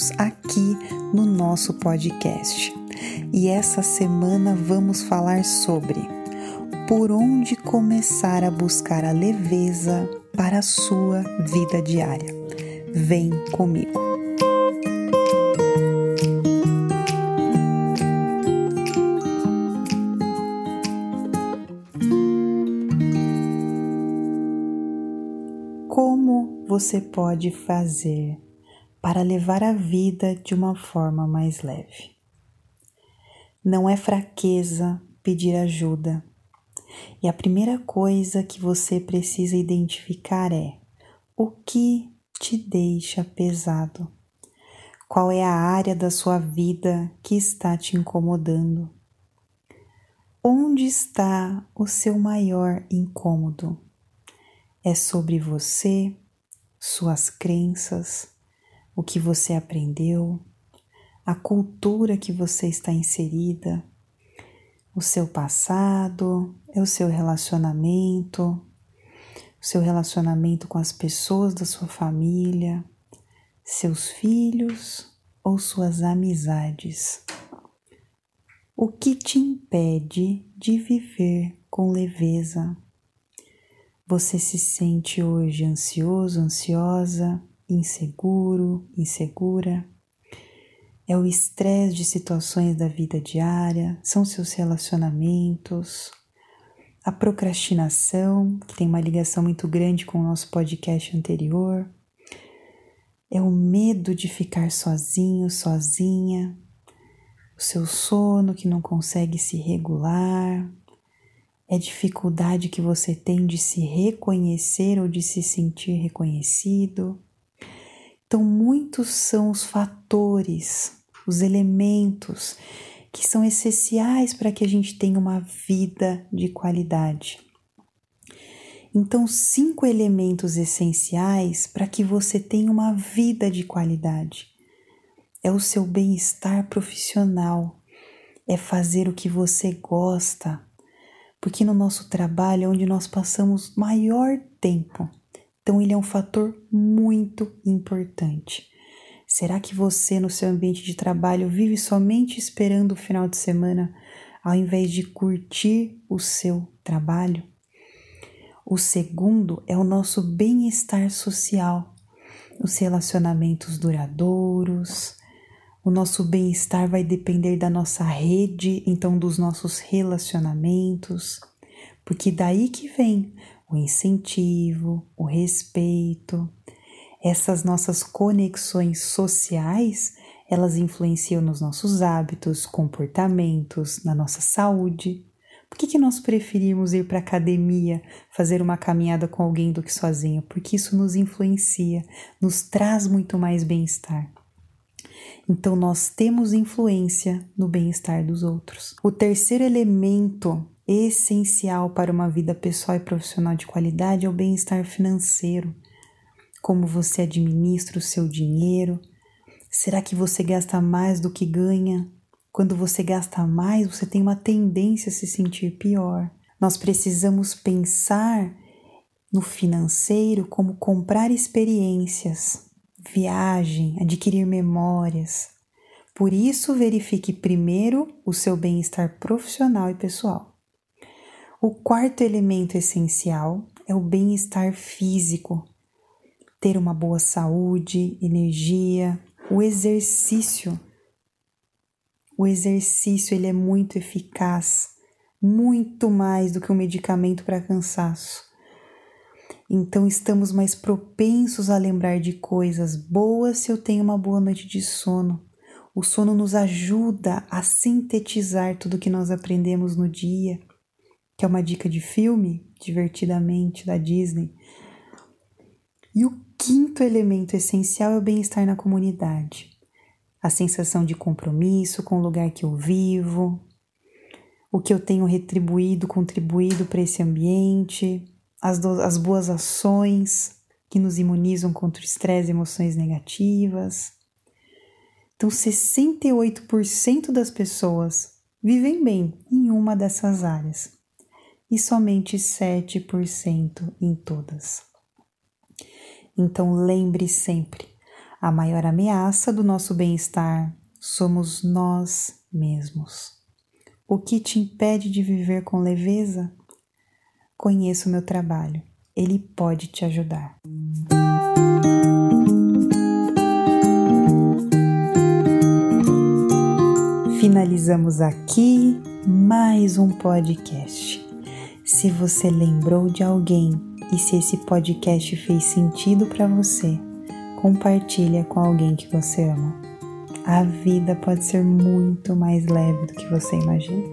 juntos aqui no nosso podcast. E essa semana vamos falar sobre por onde começar a buscar a leveza para a sua vida diária. Vem comigo! Como você pode fazer para levar a vida de uma forma mais leve? Não é fraqueza pedir ajuda. E a primeira coisa que você precisa identificar é o que te deixa pesado. Qual é a área da sua vida que está te incomodando? Onde está o seu maior incômodo? É sobre você, suas crenças, o que você aprendeu, a cultura que você está inserida, o seu passado, é o seu relacionamento, o seu relacionamento com as pessoas da sua família, seus filhos ou suas amizades. O que te impede de viver com leveza? Você se sente hoje ansioso, ansiosa, inseguro, insegura? É o estresse de situações da vida diária, são seus relacionamentos, a procrastinação, que tem uma ligação muito grande com o nosso podcast anterior, é o medo de ficar sozinho, sozinha, o seu sono que não consegue se regular, é dificuldade que você tem de se reconhecer ou de se sentir reconhecido. Então, muitos são os fatores os elementos que são essenciais para que a gente tenha uma vida de qualidade. Então, cinco elementos essenciais para que você tenha uma vida de qualidade. É o seu bem-estar profissional, é fazer o que você gosta, porque no nosso trabalho é onde nós passamos maior tempo. Então, ele é um fator muito importante. Será que você, no seu ambiente de trabalho, vive somente esperando o final de semana ao invés de curtir o seu trabalho? O segundo é o nosso bem-estar social, os relacionamentos duradouros. O nosso bem-estar vai depender da nossa rede, então dos nossos relacionamentos, porque daí que vem o incentivo, o respeito, essas nossas conexões sociais, elas influenciam nos nossos hábitos, comportamentos, na nossa saúde. Por que, que nós preferimos ir para a academia, fazer uma caminhada com alguém do que sozinho? Porque isso nos influencia, nos traz muito mais bem-estar. Então, nós temos influência no bem-estar dos outros. O terceiro elemento essencial para uma vida pessoal e profissional de qualidade é o bem-estar financeiro como você administra o seu dinheiro. Será que você gasta mais do que ganha? Quando você gasta mais, você tem uma tendência a se sentir pior. Nós precisamos pensar no financeiro como comprar experiências, viagem, adquirir memórias. Por isso, verifique primeiro o seu bem-estar profissional e pessoal. O quarto elemento essencial é o bem-estar físico ter uma boa saúde, energia, o exercício. O exercício ele é muito eficaz, muito mais do que um medicamento para cansaço. Então estamos mais propensos a lembrar de coisas boas se eu tenho uma boa noite de sono. O sono nos ajuda a sintetizar tudo que nós aprendemos no dia, que é uma dica de filme, divertidamente da Disney. E o quinto elemento essencial é o bem-estar na comunidade. A sensação de compromisso com o lugar que eu vivo, o que eu tenho retribuído, contribuído para esse ambiente, as, do, as boas ações que nos imunizam contra o estresse e emoções negativas. Então, 68% das pessoas vivem bem em uma dessas áreas e somente 7% em todas. Então lembre sempre: A maior ameaça do nosso bem-estar somos nós mesmos. O que te impede de viver com leveza? Conheça o meu trabalho, ele pode te ajudar. Finalizamos aqui mais um podcast. Se você lembrou de alguém e se esse podcast fez sentido para você, compartilha com alguém que você ama. A vida pode ser muito mais leve do que você imagina.